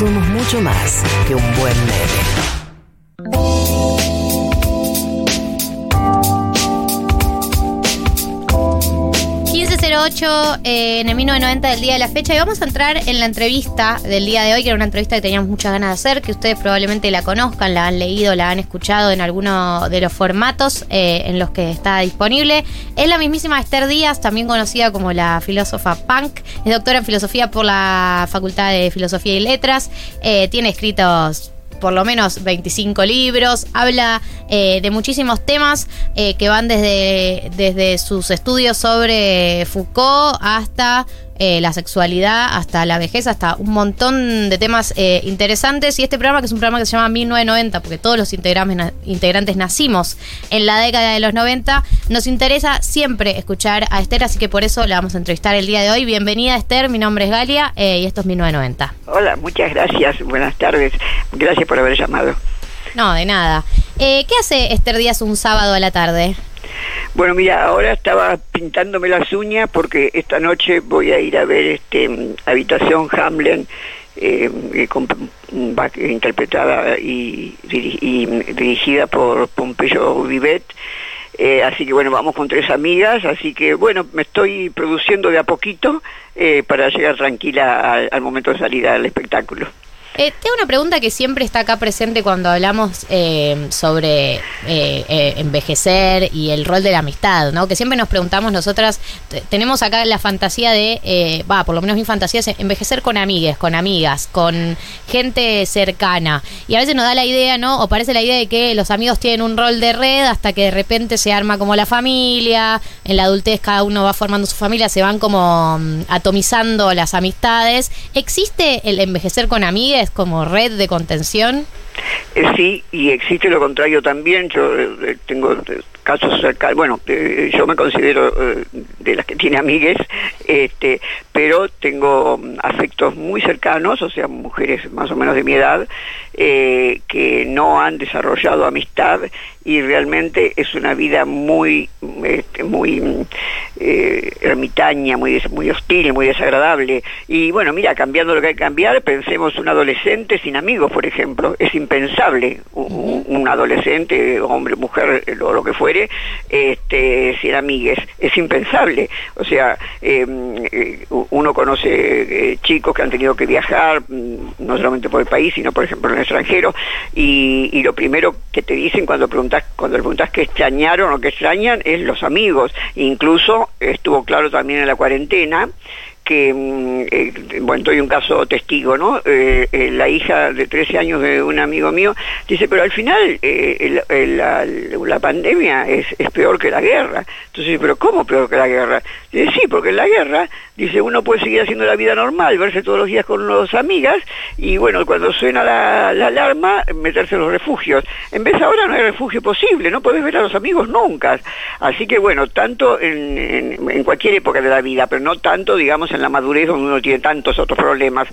somos mucho más que un buen meme. 8 eh, en el 1990 del día de la fecha y vamos a entrar en la entrevista del día de hoy, que era una entrevista que teníamos muchas ganas de hacer, que ustedes probablemente la conozcan, la han leído, la han escuchado en alguno de los formatos eh, en los que está disponible. Es la mismísima Esther Díaz, también conocida como la filósofa punk, es doctora en filosofía por la Facultad de Filosofía y Letras, eh, tiene escritos por lo menos 25 libros, habla eh, de muchísimos temas eh, que van desde, desde sus estudios sobre Foucault hasta eh, la sexualidad, hasta la vejez, hasta un montón de temas eh, interesantes. Y este programa, que es un programa que se llama 1990, porque todos los integrantes nacimos en la década de los 90, nos interesa siempre escuchar a Esther, así que por eso la vamos a entrevistar el día de hoy. Bienvenida Esther, mi nombre es Galia eh, y esto es 1990. Hola, muchas gracias, buenas tardes, gracias por haber llamado. No, de nada. ¿Qué hace Esther Díaz un sábado a la tarde? Bueno, mira, ahora estaba pintándome las uñas porque esta noche voy a ir a ver este Habitación Hamlen, eh, interpretada y, dirigida por Pompeyo Vivet. Eh, así que bueno, vamos con tres amigas, así que bueno, me estoy produciendo de a poquito eh, para llegar tranquila al momento de salida del espectáculo. Eh, tengo una pregunta que siempre está acá presente cuando hablamos eh, sobre eh, eh, envejecer y el rol de la amistad, ¿no? Que siempre nos preguntamos nosotras, tenemos acá la fantasía de, va, por lo menos mi fantasía es envejecer con amigues, con amigas, con gente cercana. Y a veces nos da la idea, ¿no? O parece la idea de que los amigos tienen un rol de red hasta que de repente se arma como la familia, en la adultez cada uno va formando su familia, se van como mm, atomizando las amistades. ¿Existe el envejecer con amigues? Como red de contención? Eh, sí, y existe lo contrario también. Yo eh, tengo casos cercanos, bueno, eh, yo me considero de las que tiene amigues, este, pero tengo mm, afectos muy cercanos, o sea, mujeres más o menos de mi edad, que no han desarrollado amistad y realmente es una vida muy, este, muy eh, ermitaña, muy, muy hostil, muy desagradable. Y bueno, mira, cambiando lo que hay que cambiar, pensemos un adolescente sin amigos, por ejemplo. Es impensable un, adolescente, hombre, mujer, lo, lo que fuere, este, sin amigues. Es impensable. O sea, em, eh, uno conoce eh, chicos que han tenido que viajar, mm, no solamente por el país, sino por ejemplo en el extranjero, y, y lo primero que te dicen cuando preguntan cuando le preguntas qué extrañaron o qué extrañan, es los amigos. Incluso estuvo claro también en la cuarentena que, mm, eh, bueno, estoy un caso testigo, ¿no? Eh, eh, la hija de 13 años de un amigo mío dice, pero al final la, pandemia es, es, peor que la guerra. Entonces, pero ¿cómo peor que la guerra? Dice, sí, porque en la guerra, dice, uno puede seguir haciendo la vida normal, verse todos los días con las amigas, y bueno, cuando suena la, alarma, meterse en los refugios. En vez ahora no hay refugio posible, no podés ver a los amigos nunca. Así que bueno, tanto en, en cualquier época de la vida, pero no tanto, digamos, en la madurez donde uno tiene tantos otros problemas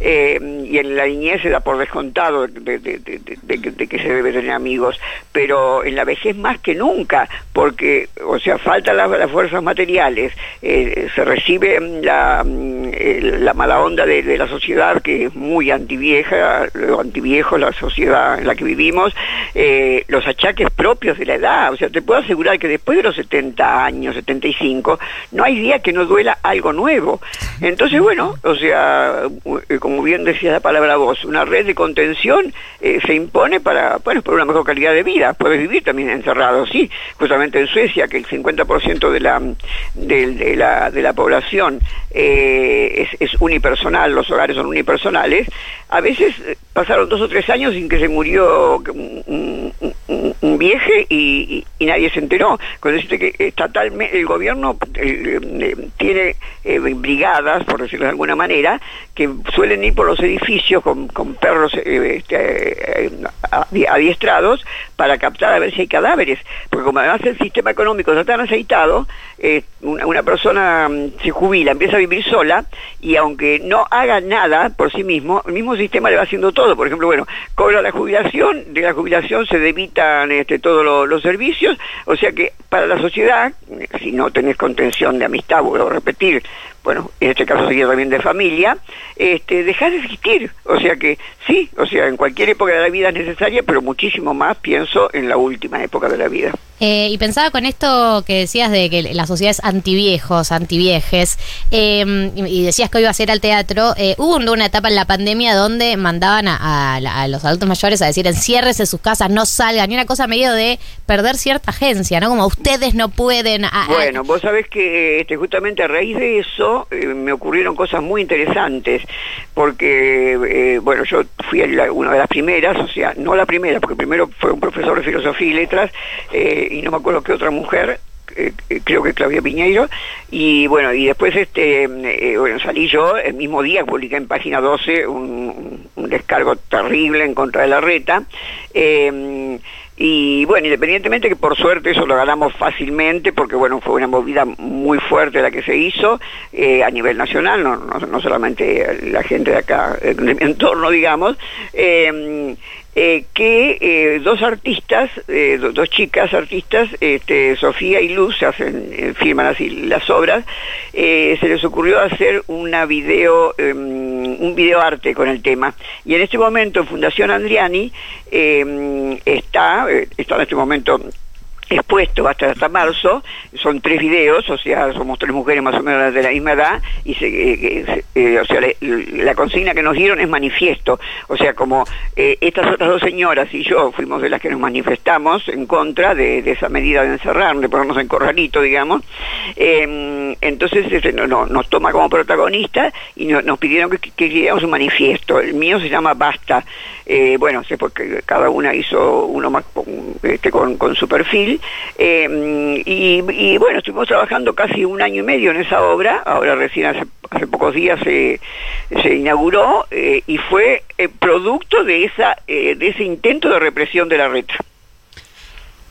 eh, y en la niñez se da por descontado de, que se debe tener amigos, pero en la vejez más que nunca, porque, o sea, faltan las, fuerzas materiales, eh, se recibe la, la mala onda de, la sociedad que es muy antivieja, antiviejo la sociedad en la que vivimos, eh, los achaques propios de la edad, o sea, te puedo asegurar que después de los 70 años, 75, no hay día que no duela algo nuevo. Entonces, bueno, o sea, eh, como bien decía la palabra vos, una red de contención eh, se impone para, bueno, por una mejor calidad de vida. Puedes vivir también encerrado, sí. Justamente en Suecia, que el 50% de la, de, la, de la población eh, es, unipersonal, los hogares son unipersonales, a veces pasaron dos o tres años sin que se murió un, vieje y, nadie se enteró. Cuando dice que estatalmente el gobierno tiene brigadas, por decirlo de alguna manera, que suelen ir por los edificios con, perros eh, este, eh, adiestrados para captar a ver si hay cadáveres, porque como además el sistema económico está tan aceitado, eh, una, persona mm, se jubila, empieza a vivir sola y aunque no haga nada por sí mismo, el mismo sistema le va haciendo todo. Por ejemplo, bueno, cobra la jubilación, de la jubilación se debitan este, todos los servicios, o sea que para la sociedad, si no tenés contención de amistad, vuelvo a repetir, bueno, en este caso sería también de familia, este, dejar de existir. O sea que sí, o sea, en cualquier época de la vida es necesaria, pero muchísimo más pienso en la última época de la vida. Eh, y pensaba con esto que decías de que la sociedad es antiviejos, antiviejes, eh, y, decías que hoy iba a ser al teatro, eh, hubo una etapa en la pandemia donde mandaban a, los adultos mayores a decir enciérrese en sus casas, no salgan, y una cosa medio de perder cierta agencia, ¿no? Como ustedes no pueden... bueno, vos sabés que este, justamente a raíz de eso me ocurrieron cosas muy interesantes, porque, bueno, yo fui una de las primeras, o sea, no la primera, porque primero fue un profesor de filosofía y letras, y no me acuerdo qué otra mujer, eh, eh, creo que Claudia Piñeiro, y bueno, y después este eh, bueno, salí yo, el mismo día publiqué en página 12 un, descargo terrible en contra de la reta, y bueno, independientemente que por suerte eso lo ganamos fácilmente, porque bueno, fue una movida muy fuerte la que se hizo a nivel nacional, no, no, solamente la gente de acá, de mi entorno, digamos, eh, que eh, dos artistas, eh, dos chicas artistas, este, Sofía y Luz, se hacen, firman así las obras, se les ocurrió hacer una video, em, un videoarte con el tema. Y en este momento Fundación Andriani em, está, está en este momento expuesto hasta hasta marzo, son tres videos, o sea, somos tres mujeres más o menos de la misma edad, y se, eh, eh, o sea, la consigna que nos dieron es manifiesto, o sea, como eh, estas otras dos señoras y yo fuimos de las que nos manifestamos en contra de, esa medida de encerrar, de ponernos en corralito, digamos, em, entonces este, no, nos toma como protagonista y nos pidieron que, que, un manifiesto, el mío se llama Basta, bueno, sé porque cada una hizo uno más este, con, con su perfil, eh, y, bueno, estuvimos trabajando casi un año y medio en esa obra, ahora recién hace, pocos días se, inauguró eh, y fue eh, producto de, esa, de ese intento de represión de la reta.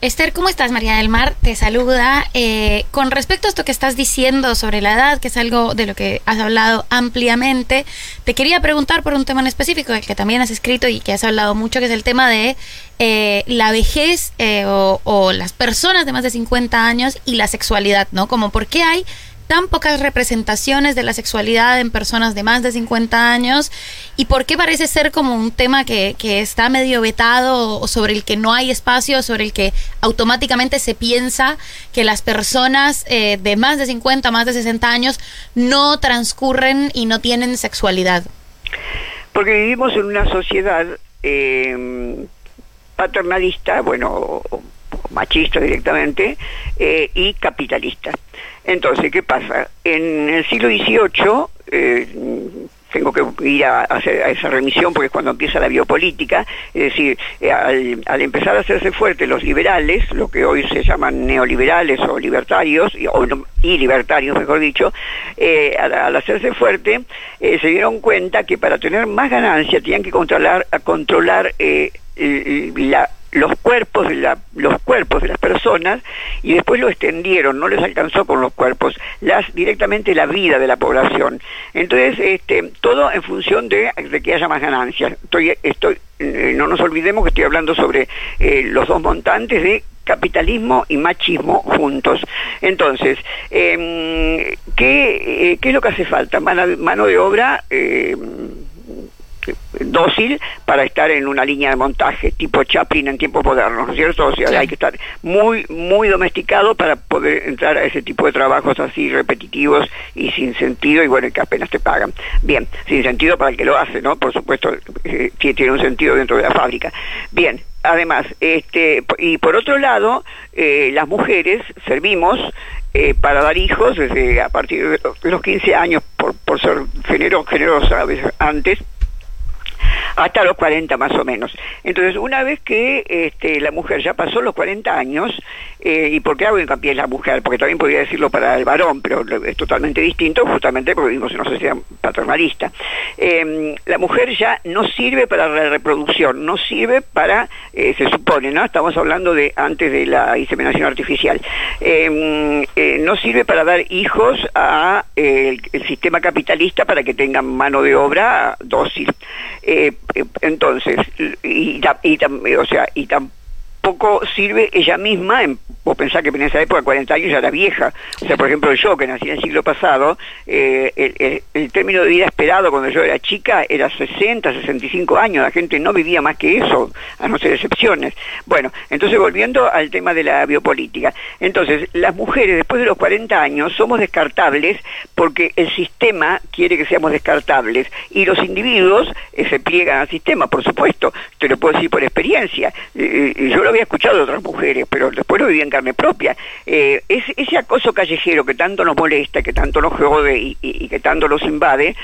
Esther, ¿cómo estás? María del Mar te saluda. Eh, con respecto a esto que estás diciendo sobre la edad, que es algo de lo que has hablado ampliamente, te quería preguntar por un tema en específico, del que también has escrito y que has hablado mucho, que es el tema de eh, la vejez eh, o, o, las personas de más de 50 años y la sexualidad, ¿no? Como por qué hay tan pocas representaciones de la sexualidad en personas de más de 50 años y por qué parece ser como un tema que, está medio vetado o sobre el que no hay espacio, sobre el que automáticamente se piensa que las personas eh, de más de 50, más de 60 años no transcurren y no tienen sexualidad. Porque vivimos en una sociedad eh, paternalista, bueno, machista directamente, eh, y capitalista. Entonces, ¿qué pasa? En el siglo XVIII, eh, tengo que ir a, hacer, a esa remisión porque es cuando empieza la biopolítica, es decir, eh, al, empezar a hacerse fuertes los liberales, lo que hoy se llaman neoliberales o libertarios, y, o, y libertarios mejor dicho, eh, al, hacerse fuerte, se dieron cuenta que para tener más ganancia tenían que controlar, controlar la los cuerpos de la, los cuerpos de las personas y después lo extendieron, no les alcanzó con los cuerpos, las directamente la vida de la población. Entonces, este, todo en función de, que haya más ganancias. Estoy, estoy, eh, no nos olvidemos que estoy hablando sobre eh, los dos montantes de capitalismo y machismo juntos. Entonces, em, ¿qué, eh, ¿qué, es lo que hace falta? Mano, mano de obra em, dócil para estar en una línea de montaje, tipo Chaplin en tiempos modernos, ¿no es cierto? O sea, hay que estar muy, muy domesticado para poder entrar a ese tipo de trabajos así repetitivos y sin sentido, y bueno, que apenas te pagan. Bien, sin sentido para el que lo hace, ¿no? Por supuesto, eh, tiene un sentido dentro de la fábrica. Bien, además, este, y por otro lado, eh, las mujeres servimos eh, para dar hijos desde a partir de los 15 años, por, por ser generosa a veces antes, hasta los 40 más o menos. Entonces, una vez que este, la mujer ya pasó los 40 años, eh, ¿y por qué hago hincapié en la mujer? Porque también podría decirlo para el varón, pero es totalmente distinto, justamente porque vivimos en una sociedad paternalista. Em, la mujer ya no sirve para la reproducción, no sirve para, eh, se supone, ¿no? Estamos hablando de antes de la inseminación artificial. Em, eh, no sirve para dar hijos a el, sistema capitalista para que tengan mano de obra dócil. Entonces, y, y, o sea, y poco sirve ella misma, en, vos pensás que en esa época, 40 años, ya era vieja. O sea, por ejemplo, yo, que nací en el siglo pasado, eh, el, el- término de vida esperado cuando yo era chica era 60, 65 años. La gente no vivía más que eso, a no ser excepciones. Bueno, entonces volviendo al tema de la biopolítica. Entonces, las mujeres después de los 40 años somos descartables porque el sistema quiere que seamos descartables y los individuos eh, se pliegan al sistema, por supuesto. Te lo puedo decir por experiencia. Eh, eh, yo lo había escuchado de otras mujeres, pero después lo viví en carne propia. Eh, ese, ese acoso callejero que tanto nos molesta, que tanto nos jode y, y- y que tanto nos invade,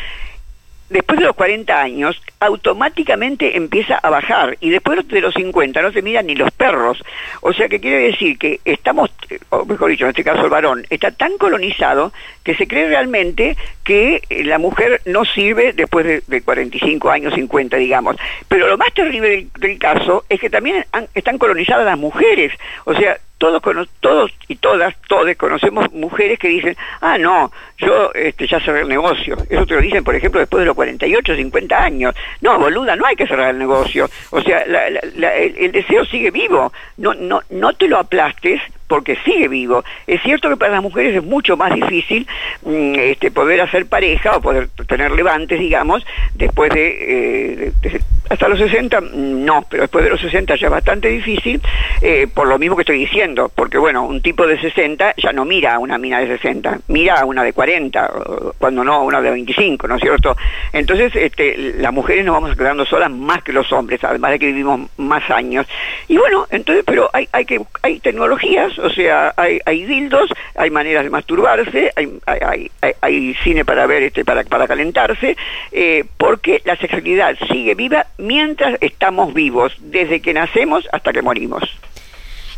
después de los 40 años, automáticamente empieza a bajar y después de los 50 no se miran ni los perros. O sea que quiere decir que estamos, o mejor dicho, en este caso el varón, está tan colonizado que se cree realmente que eh, la mujer no sirve después de, de 45 años, 50, digamos. Pero lo más terrible del, del caso es que también han- están colonizadas las mujeres. O sea, todos, todos y todas, todos conocemos mujeres que dicen, ah, no, yo este, ya cerré el negocio. Eso te lo dicen, por ejemplo, después de los 48, 50 años. No, boluda, no hay que cerrar el negocio. O sea, la- el, el deseo sigue vivo. No, no, no te lo aplastes porque sigue vivo. Es cierto que para las mujeres es mucho más difícil mm, este, poder hacer pareja o poder tener levantes, digamos, después de, eh, hasta los 60, mm, no, pero después de los 60 ya es bastante difícil, eh, por lo mismo que estoy diciendo, porque bueno, un tipo de 60 ya no mira a una mina de 60, mira a una de 40, o cuando no a una de 25, ¿no es cierto? Entonces, este, las mujeres nos vamos quedando solas más que los hombres, además de que vivimos más años. Y bueno, entonces, pero hay, hay que hay tecnologías, o sea, hay, hay dildos, hay maneras de masturbarse, hay, hay, hay- cine para ver, este, para, para calentarse, eh, porque la sexualidad sigue viva mientras estamos vivos, desde que nacemos hasta que morimos.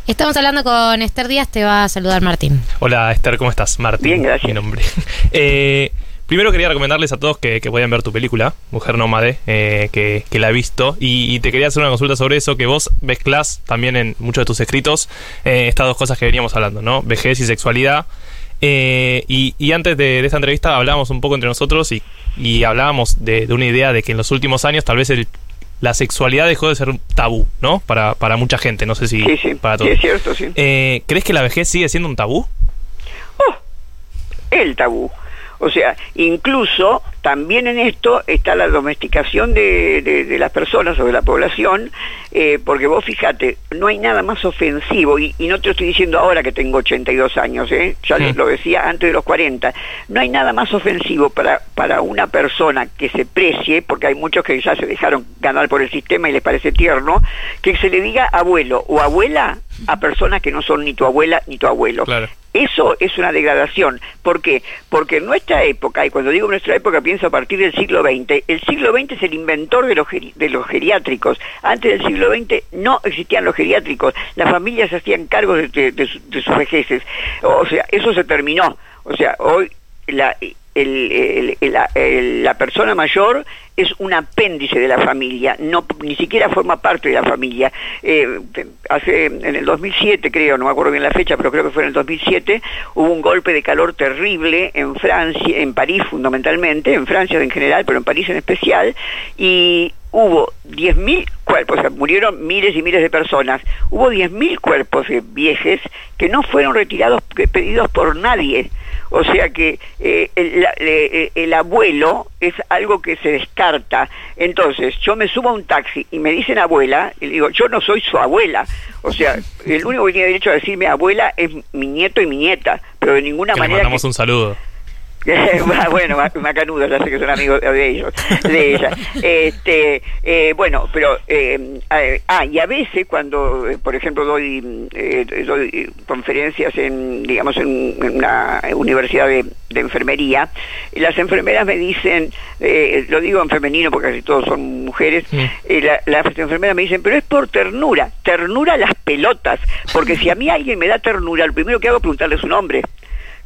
Estamos hablando con Esther Díaz, te va a saludar Martín. Hola Esther, ¿cómo estás? Martín. Bien, gracias. Mi nombre. Eh, primero quería recomendarles a todos que, que a ver tu película, Mujer Nómade, eh, que, que la he visto. Y, y te quería hacer una consulta sobre eso, que vos mezclas también en muchos de tus escritos eh, estas dos cosas que veníamos hablando, ¿no? Vejez y sexualidad. Eh, y, y antes de, de esta entrevista hablábamos un poco entre nosotros y, y hablábamos de, de una idea de que en los últimos años tal vez el- la sexualidad dejó de ser un tabú, ¿no? Para, para mucha gente, no sé si Sí, sí, para sí, todos. es cierto, sí. Eh, ¿Crees que la vejez sigue siendo un tabú? Oh, el tabú. O sea, incluso también en esto está la domesticación de, de- de las personas o de la población, eh, porque vos fíjate, no hay nada más ofensivo, y, y no te lo estoy diciendo ahora que tengo 82 años, ¿eh? ya Mm. lo decía antes de los 40, no hay nada más ofensivo para, para una persona que se precie, porque hay muchos que ya se dejaron ganar por el sistema y les parece tierno, que se le diga abuelo o abuela a personas que no son ni tu abuela ni tu abuelo. Claro. Eso es una degradación. ¿Por qué? Porque en nuestra época, y cuando digo nuestra época pienso a partir del siglo XX, el siglo XX es el inventor de los, geri- de los geriátricos. Antes del siglo XX no existían los geriátricos. Las familias se hacían cargo de, de- de su- de sus vejeces. O sea, eso se terminó. O sea, hoy la, el- la- persona mayor es un apéndice de la familia, no ni siquiera forma parte de la familia. Eh, hace en el 2007 creo, no me acuerdo bien la fecha, pero creo que fue en el 2007 hubo un golpe de calor terrible en Francia, en París fundamentalmente, en Francia en general, pero en París en especial, y hubo 10.000 cuerpos, o sea, murieron miles y miles de personas, hubo 10.000 cuerpos de viejes que no fueron retirados, pedidos por nadie. O sea que eh, el, le- el abuelo es algo que se descarta. Entonces, yo me subo a un taxi y me dicen abuela, y le digo, yo no soy su abuela. O sea, el único que tiene derecho a decirme abuela es mi nieto y mi nieta, pero de ninguna Que manera... mandamos que- un saludo. bueno, ma- macanudo, ya sé que son amigos de ellos, de ella. Este, eh, bueno, pero, eh, ah, y a veces cuando, eh, por ejemplo, doy, eh, doy conferencias en, digamos, en, una universidad de, de enfermería, las enfermeras me dicen, eh, lo digo en femenino porque casi todos son mujeres, eh, la- las enfermeras me dicen, pero es por ternura, ternura las pelotas, porque si a mí alguien me da ternura, lo primero que hago es preguntarle su nombre.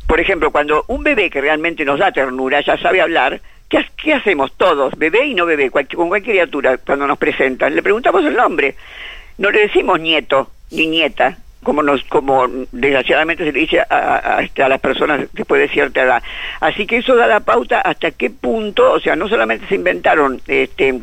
Por ejemplo, cuando un bebé que realmente nos da ternura ya sabe hablar, ¿qué, ha- qué hacemos todos, bebé y no bebé, con cualquier criatura cuando nos presentan? Le preguntamos el nombre. No le decimos nieto ni nieta, como nos como desgraciadamente se le dice a, este, a las personas después de cierta edad. Así que eso da la pauta hasta qué punto, o sea, no solamente se inventaron este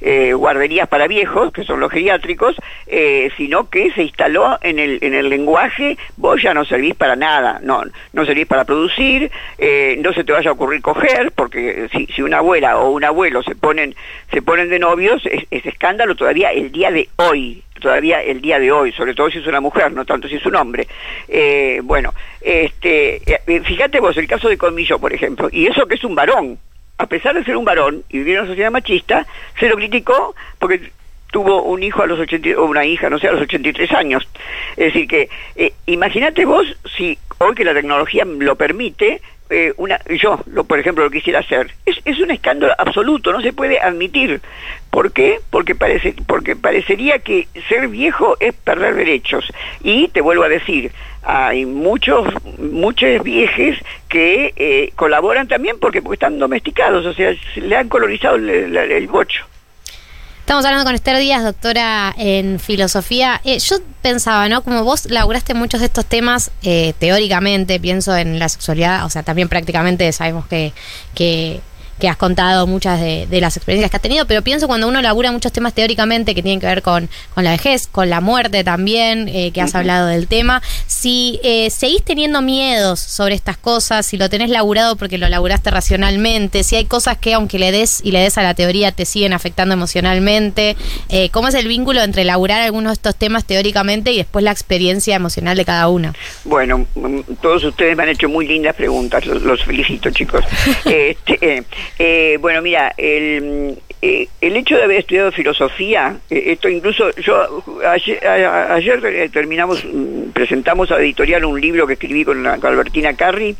eh, guarderías para viejos, que son los geriátricos, eh, sino que se instaló en el, en el lenguaje, vos ya no servís para nada, no, no servís para producir, eh, no se te vaya a ocurrir coger, porque si, si una abuela o un abuelo se ponen, se ponen de novios, es, es escándalo todavía el día de hoy, todavía el día de hoy, sobre todo si es una mujer, no tanto si es un hombre. Eh, bueno, este, eh, fíjate vos, el caso de Colmillo, por ejemplo, y eso que es un varón, a pesar de ser un varón y vivir en una sociedad machista, se lo criticó porque tuvo un hijo a los 80, o una hija, no sé, a los 83 años. Es decir, que eh, imagínate vos si hoy que la tecnología lo permite, eh, una, yo, lo, por ejemplo, lo quisiera hacer. Es, es un escándalo absoluto, no se puede admitir. ¿Por qué? Porque, parece, porque parecería que ser viejo es perder derechos. Y te vuelvo a decir, hay muchos, muchos viejes que eh, colaboran también porque, porque están domesticados, o sea, le han colorizado el, el, el bocho. Estamos hablando con Esther Díaz, doctora en filosofía. Eh, yo pensaba, ¿no? Como vos laburaste muchos de estos temas eh, teóricamente, pienso en la sexualidad, o sea, también prácticamente sabemos que, que que has contado muchas de, de, las experiencias que has tenido, pero pienso cuando uno labura muchos temas teóricamente que tienen que ver con, con la vejez, con la muerte también, eh, que has hablado del tema, si eh, seguís teniendo miedos sobre estas cosas, si lo tenés laburado porque lo laburaste racionalmente, si hay cosas que aunque le des y le des a la teoría te siguen afectando emocionalmente, eh, ¿cómo es el vínculo entre laburar algunos de estos temas teóricamente y después la experiencia emocional de cada uno? Bueno, mm, todos ustedes me han hecho muy lindas preguntas, los, los felicito chicos. este, eh, bueno, mira, el, eh, el hecho de haber estudiado filosofía, eh, esto incluso yo ayer, ayer terminamos, mm, presentamos a editorial un libro que escribí con, la, con Albertina Carri,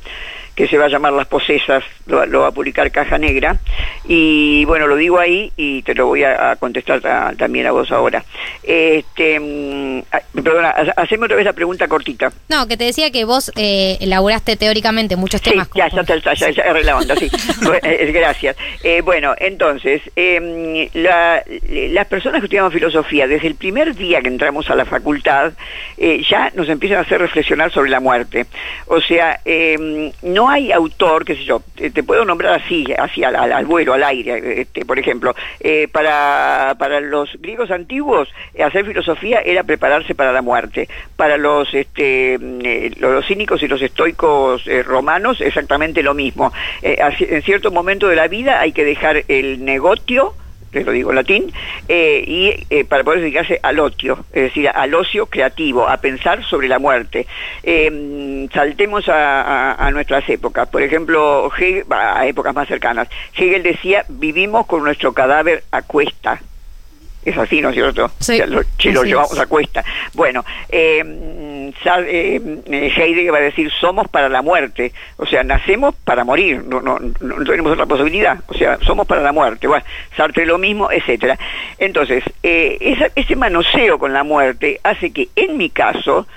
que se va a llamar Las Posesas, lo, lo, va a publicar Caja Negra, y bueno, lo digo ahí y te lo voy a, a contestar a, también a vos ahora. Este, mmm, perdona, haceme otra vez la pregunta cortita. No, que te decía que vos eh, elaboraste teóricamente muchos temas. Sí, ya, ya, ya, ya, ya la onda, sí. Gracias. Eh, bueno, entonces, eh, la, las personas que estudiamos filosofía, desde el primer día que entramos a la facultad, eh, ya nos empiezan a hacer reflexionar sobre la muerte. O sea, eh, no hay autor, qué sé yo, te, te puedo nombrar así, así al, vuelo, al aire, este, por ejemplo, eh, para, para los griegos antiguos, hacer filosofía era prepararse para la muerte. Para los, este, eh, los cínicos y los estoicos eh, romanos, exactamente lo mismo. Eh, en cierto momento de la vida hay que dejar el negocio, te lo digo en latín, eh, y eh, para poder dedicarse al ocio, es decir, al ocio creativo, a pensar sobre la muerte. Eh, saltemos a, a, a, nuestras épocas, por ejemplo, Hegel, a épocas más cercanas. Hegel decía, vivimos con nuestro cadáver a cuesta. Es así, ¿no es cierto? Sí, o sea, lo, che, lo llevamos a cuesta. Bueno, eh, eh, Heidegger va a decir, somos para la muerte. O sea, nacemos para morir, no, no, no, tenemos otra posibilidad. O sea, somos para la muerte. Bueno, Sartre lo mismo, etcétera. Entonces, eh, esa, ese manoseo con la muerte hace que, en mi caso,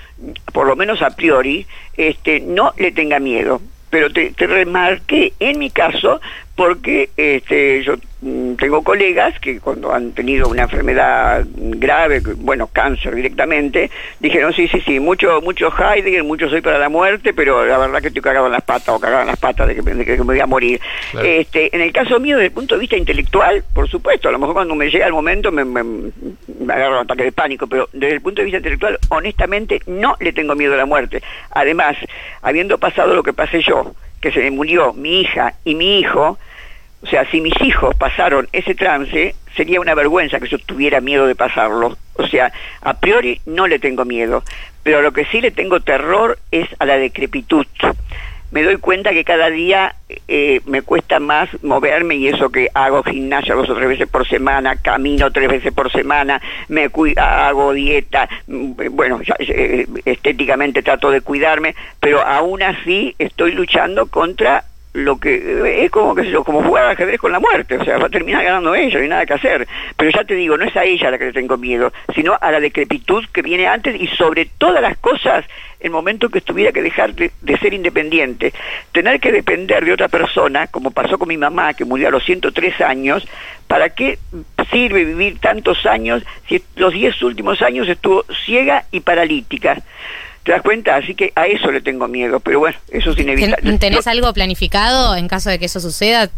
por lo menos a priori, este, no le tenga miedo pero te, te, remarqué en mi caso porque este, yo tengo colegas que cuando han tenido una enfermedad grave, bueno, cáncer directamente, dijeron, sí, sí, sí, mucho, mucho Heidegger, mucho soy para la muerte, pero la verdad que estoy cagado en las patas o cagado en las patas de que, de que me voy a morir. Claro. Este, en el caso mío, desde el punto de vista intelectual, por supuesto, a lo mejor cuando me llega el momento me, me, me agarro un ataque de pánico, pero desde el punto de vista intelectual, honestamente, no le tengo miedo a la muerte. Además, habiendo pasado lo que pasé yo, que se me murió mi hija y mi hijo, o sea, si mis hijos pasaron ese trance, sería una vergüenza que yo tuviera miedo de pasarlo. O sea, a priori no le tengo miedo, pero lo que sí le tengo terror es a la decrepitud. Me doy cuenta que cada día eh, me cuesta más moverme y eso que hago gimnasia dos o tres veces por semana, camino tres veces por semana, me hago dieta, mm, bueno, eh, estéticamente trato de cuidarme, pero aún así estoy luchando contra lo que es como que sé como jugar al ajedrez con la muerte, o sea, va a terminar ganando ella, no hay nada que hacer. Pero ya te digo, no es a ella a la que le tengo miedo, sino a la decrepitud que viene antes y sobre todas las cosas, el momento que tuviera que dejar de, de, ser independiente, tener que depender de otra persona, como pasó con mi mamá, que murió a los 103 años, ¿para qué sirve vivir tantos años si los 10 últimos años estuvo ciega y paralítica? ¿Te das cuenta? Así que a eso le tengo miedo, pero bueno, eso es inevitable. ¿Tenés algo planificado en caso de que eso suceda?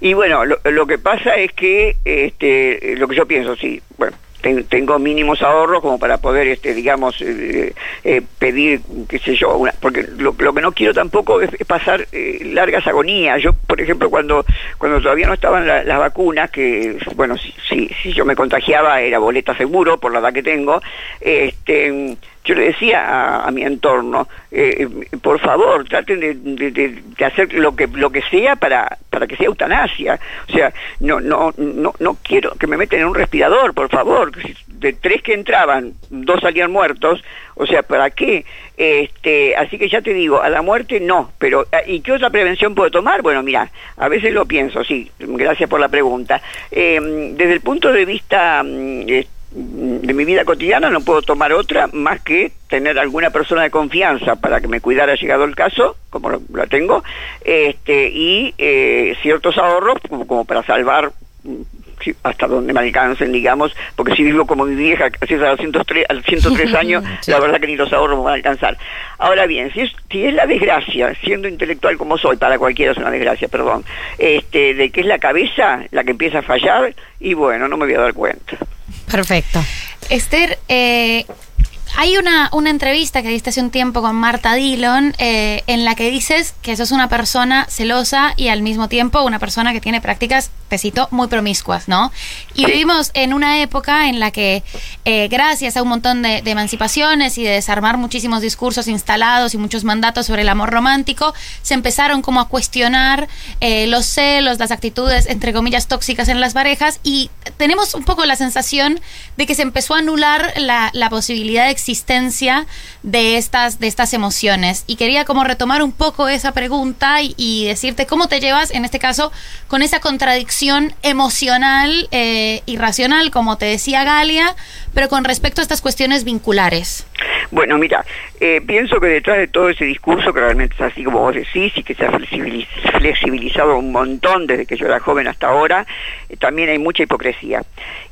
Y bueno, lo, lo que pasa es que este, lo que yo pienso, sí, bueno, ten- tengo mínimos ahorros como para poder, este, digamos, eh, eh, pedir, qué sé yo, una- porque lo, lo que no quiero tampoco es, es pasar eh, largas agonías. Yo, por ejemplo, cuando cuando todavía no estaban la- las vacunas, que, bueno, si, si, si yo me contagiaba era boleta seguro por la edad que tengo, este yo le decía a, mi entorno, eh, por favor, traten de, hacer lo que lo que sea para para que sea eutanasia. O sea, no no no no quiero que me meten en un respirador, por favor. De tres que entraban, dos salían muertos. O sea, ¿para qué? Este, así que ya te digo, a la muerte no. Pero ah, ¿y qué otra prevención puedo tomar? Bueno, mira, a veces lo pienso, sí. Gracias por la pregunta. Eh, desde el punto de vista mm, eh, de mi vida cotidiana no puedo tomar otra más que tener alguna persona de confianza para que me cuidara llegado el caso, como lo, tengo, este, y eh, ciertos ahorros como, como para salvar mm, hasta donde me alcancen, digamos, porque si vivo como mi vieja, así es a los 103, a los 103 años, Sí. la verdad que ni los ahorros me van a alcanzar. Ahora bien, si es, si es la desgracia, siendo intelectual como soy, para cualquiera es una desgracia, perdón, este, de que es la cabeza la que empieza a fallar, y bueno, no me voy a dar cuenta. Perfecto. Esther, eh, hay una, una entrevista que diste hace un tiempo con Marta Dillon eh, en la que dices que sos una persona celosa y al mismo tiempo una persona que tiene prácticas, te muy promiscuas, ¿no? Y vivimos en una época en la que, eh, gracias a un montón de, emancipaciones y de desarmar muchísimos discursos instalados y muchos mandatos sobre el amor romántico, se empezaron como a cuestionar eh, los celos, las actitudes, entre comillas, tóxicas en las parejas y tenemos un poco la sensación de que se empezó a anular la, la posibilidad de existencia de estas, de estas emociones. Y quería como retomar un poco esa pregunta y, decirte cómo te llevas, en este caso, con esa contradicción emocional eh, y racional, como te decía Galia, pero con respecto a estas cuestiones vinculares. Bueno, mira, eh, pienso que detrás de todo ese discurso, que realmente es así como vos decís, y que se ha flexibiliz- flexibilizado un montón desde que yo era joven hasta ahora, eh, también hay mucha hipocresía.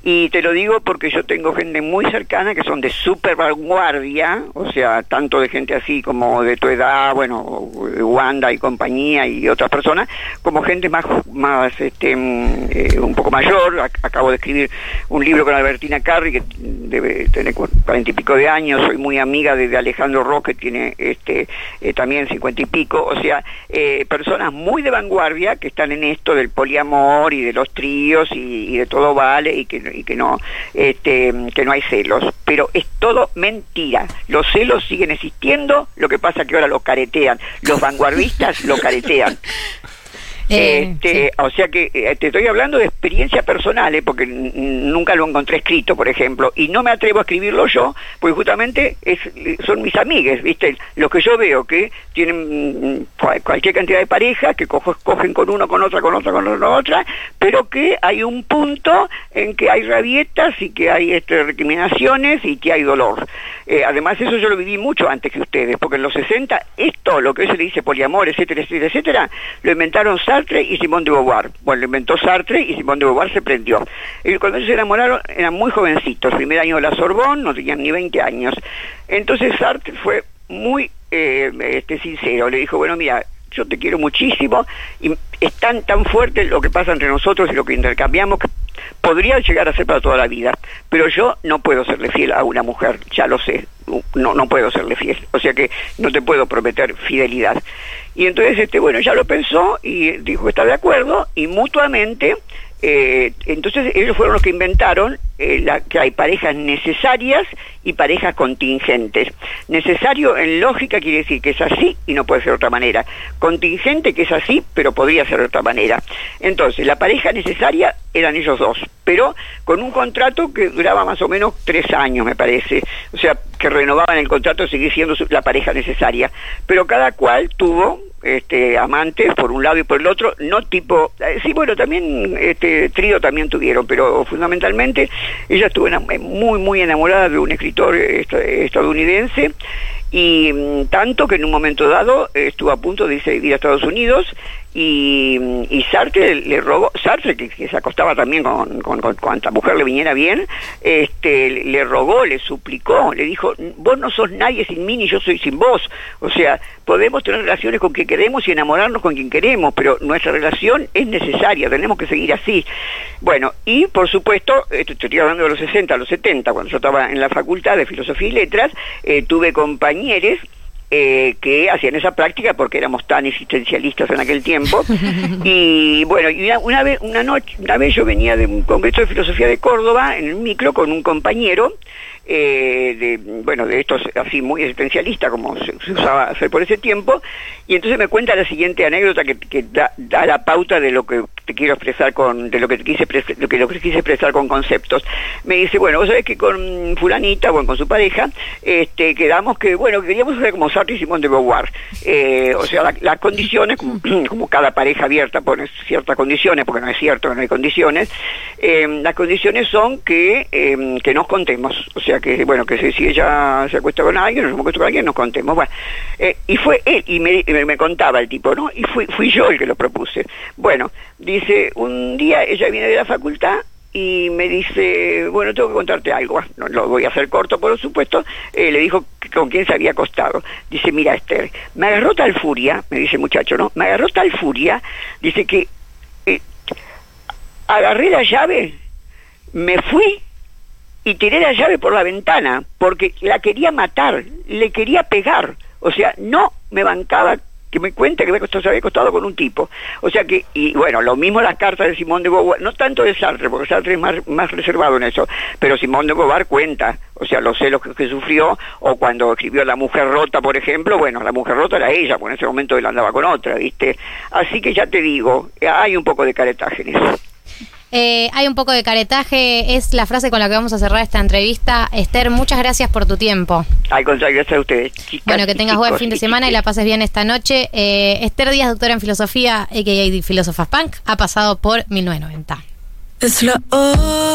Y te lo digo porque yo tengo gente muy cercana que son de super vanguardia, o sea, tanto de gente así como de tu edad, bueno, Wanda y compañía y otras personas, como gente más, más este, mm, eh, un poco mayor. Ac- acabo de escribir un libro con Albertina Carri, que debe tener cuarenta y pico de años, soy muy amiga de Alejandro Ross, que tiene este, eh, también cincuenta y pico, o sea, eh, personas muy de vanguardia que están en esto del poliamor y de los tríos y, de todo vale y que, y que no este, que no hay celos, pero es todo mentira. Los celos siguen existiendo, lo que pasa que ahora lo caretean, los vanguardistas lo caretean. Este, O sea que eh, te estoy hablando de experiencia personal, eh, porque nunca lo encontré escrito, por ejemplo, y no me atrevo a escribirlo yo, porque justamente es, son mis amigues, ¿viste? Los que yo veo que tienen mm, cual- cualquier cantidad de parejas, que cojo- cogen con uno, con otra, con otra, con otra, otra, pero que hay un punto en que hay rabietas y que hay este, recriminaciones y que hay dolor. Eh, además, eso yo lo viví mucho antes que ustedes, porque en los 60, esto, lo que hoy se le dice poliamor, etcétera, etcétera, etcétera, lo inventaron Sartre y Simón de Beauvoir. Bueno, lo inventó Sartre y Simón de Beauvoir se prendió. Y cuando ellos se enamoraron eran muy jovencitos, primer año de la Sorbonne, no tenían ni 20 años. Entonces Sartre fue muy eh, este, sincero, le dijo, bueno, mira, yo te quiero muchísimo y es tan, tan fuerte lo que pasa entre nosotros y lo que intercambiamos podría llegar a ser para toda la vida, pero yo no puedo serle fiel a una mujer, ya lo sé, no, no puedo serle fiel, o sea que no te puedo prometer fidelidad. Y entonces, este, bueno, ya lo pensó y dijo está de acuerdo y mutuamente, eh, entonces ellos fueron los que inventaron eh, la, que hay parejas necesarias y parejas contingentes. Necesario en lógica quiere decir que es así y no puede ser de otra manera. Contingente que es así, pero podría ser de otra manera. Entonces, la pareja necesaria eran ellos dos, pero con un contrato que duraba más o menos tres años, me parece. O sea, que renovaban el contrato, seguir siendo la pareja necesaria. Pero cada cual tuvo este, amantes por un lado y por el otro, no tipo, eh, sí, bueno, también este trío también tuvieron, pero fundamentalmente ella estuvo eh, muy, muy enamorada de un escritor esta- estadounidense y mm, tanto que en un momento dado estuvo a punto de irse a vivir a Estados Unidos y, y Sartre le rogó, Sartre que, se acostaba también con, con, con cuanta mujer le viniera bien, este, le rogó, le suplicó, le dijo, vos no sos nadie sin mí ni yo soy sin vos, o sea, podemos tener relaciones con quien queremos y enamorarnos con quien queremos, pero nuestra relación es necesaria, tenemos que seguir así. Bueno, y por supuesto, esto estoy hablando de los 60, a los 70, cuando yo estaba en la facultad de Filosofía y Letras, eh, tuve compañeros eh, que hacían esa práctica porque éramos tan existencialistas en aquel tiempo. y bueno, y una, una vez, una noche, una vez yo venía de un congreso de filosofía de Córdoba en el micro con un compañero eh, de, bueno, de estos así muy existencialistas como se, se, usaba hacer por ese tiempo, y entonces me cuenta la siguiente anécdota que, que da, da, la pauta de lo que te quiero expresar con, de lo que te quise lo que, lo quise expresar con conceptos. Me dice, bueno, vos sabés que con fulanita, bueno, con su pareja, este, quedamos que, bueno, queríamos hacer como Sartre y Simón de Beauvoir, eh, o sea, la, las condiciones, como, cada pareja abierta pone ciertas condiciones, porque no es cierto no hay condiciones, eh, las condiciones son que, eh, que nos contemos, o sea, que, bueno, que si ella se acuesta con alguien, nos acuesta con alguien, nos contemos. Bueno, eh, y fue él, y me, me, contaba el tipo, ¿no? Y fui, fui yo el que lo propuse. Bueno, dice, un día ella viene de la facultad y me dice, bueno, tengo que contarte algo, no lo voy a hacer corto, por supuesto, eh, le dijo con quién se había acostado. Dice, mira, Esther, me agarró tal furia, me dice muchacho, ¿no? Me agarró tal furia, dice que eh, agarré la llave, me fui y tiré la llave por la ventana porque la quería matar, le quería pegar. O sea, no me bancaba que me cuente que se había costado con un tipo. O sea que, y bueno, lo mismo las cartas de Simón de Beauvoir, no tanto de Sartre, porque Sartre es más, más reservado en eso, pero Simón de Beauvoir cuenta, o sea, los celos que, que, sufrió, o cuando escribió La Mujer Rota, por ejemplo, bueno, La Mujer Rota era ella, porque en ese momento él andaba con otra, ¿viste? Así que ya te digo, hay un poco de caretaje en eso. Eh, hay un poco de caretaje, es la frase con la que vamos a cerrar esta entrevista. Esther, muchas gracias por tu tiempo. Al contrario, gracias a ustedes. Chicas, bueno, que tengas chicos, buen fin de semana y, y la pases bien esta noche. Eh, Esther Díaz, doctora en filosofía, a.k.a. Filósofas Punk, ha pasado por 1990. Es la